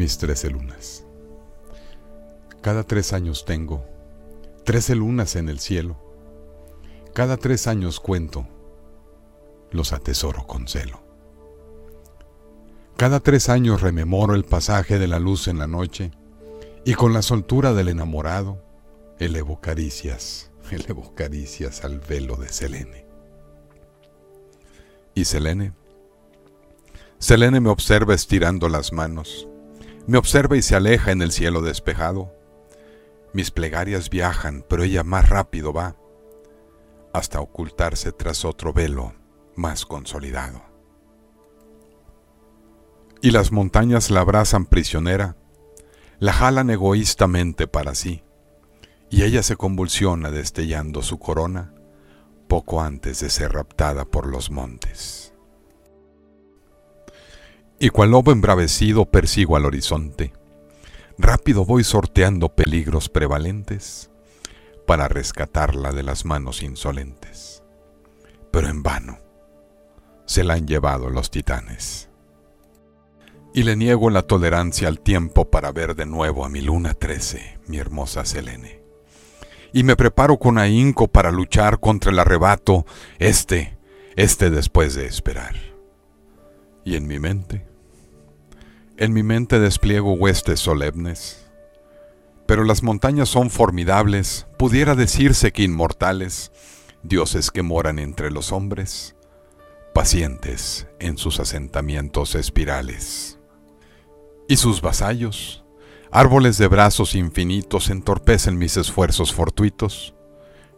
mis trece lunas. Cada tres años tengo trece lunas en el cielo. Cada tres años cuento, los atesoro con celo. Cada tres años rememoro el pasaje de la luz en la noche y con la soltura del enamorado elevo caricias, elevo caricias al velo de Selene. Y Selene, Selene me observa estirando las manos, me observa y se aleja en el cielo despejado. Mis plegarias viajan, pero ella más rápido va, hasta ocultarse tras otro velo más consolidado. Y las montañas la abrazan prisionera, la jalan egoístamente para sí, y ella se convulsiona destellando su corona poco antes de ser raptada por los montes. Y cual lobo embravecido persigo al horizonte. Rápido voy sorteando peligros prevalentes para rescatarla de las manos insolentes. Pero en vano se la han llevado los titanes. Y le niego la tolerancia al tiempo para ver de nuevo a mi luna trece, mi hermosa Selene. Y me preparo con ahínco para luchar contra el arrebato, este, este después de esperar. Y en mi mente en mi mente despliego huestes solemnes. Pero las montañas son formidables, pudiera decirse que inmortales, dioses que moran entre los hombres, pacientes en sus asentamientos espirales. Y sus vasallos, árboles de brazos infinitos, entorpecen mis esfuerzos fortuitos,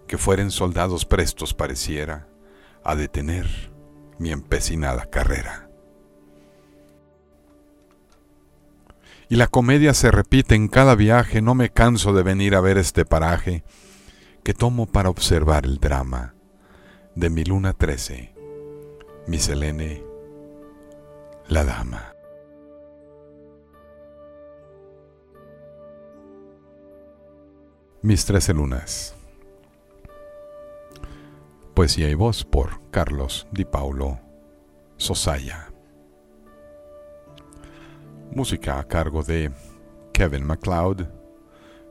que fueren soldados prestos pareciera a detener mi empecinada carrera. Y la comedia se repite en cada viaje, no me canso de venir a ver este paraje que tomo para observar el drama de mi luna trece, mi Selene, la dama. Mis trece lunas. Poesía y voz por Carlos Di Paulo Sosaya. Música a cargo de Kevin MacLeod.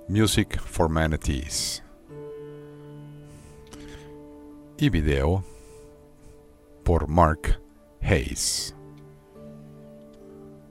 Music for Manatees. Y video por Mark Hayes.